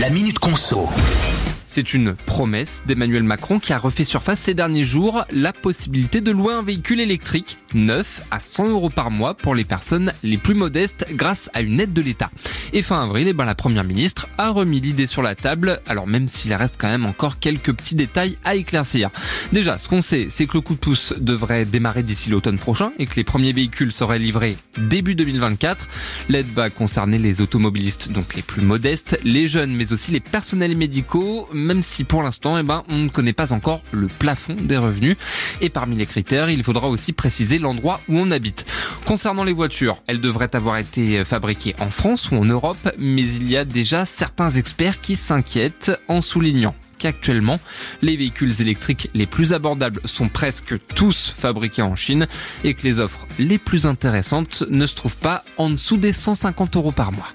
La Minute Conso. C'est une promesse d'Emmanuel Macron qui a refait surface ces derniers jours la possibilité de louer un véhicule électrique neuf à 100 euros par mois pour les personnes les plus modestes grâce à une aide de l'État. Et fin avril, eh ben, la première ministre a remis l'idée sur la table, alors même s'il reste quand même encore quelques petits détails à éclaircir. Déjà, ce qu'on sait, c'est que le coup de pouce devrait démarrer d'ici l'automne prochain et que les premiers véhicules seraient livrés début 2024. L'aide va concerner les automobilistes, donc les plus modestes, les jeunes, mais aussi les personnels médicaux même si pour l'instant, eh ben, on ne connaît pas encore le plafond des revenus. Et parmi les critères, il faudra aussi préciser l'endroit où on habite. Concernant les voitures, elles devraient avoir été fabriquées en France ou en Europe, mais il y a déjà certains experts qui s'inquiètent en soulignant qu'actuellement, les véhicules électriques les plus abordables sont presque tous fabriqués en Chine et que les offres les plus intéressantes ne se trouvent pas en dessous des 150 euros par mois.